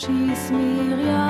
oči smíriane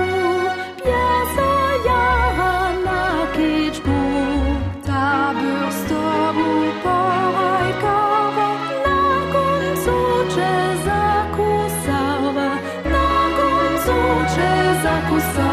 acusações.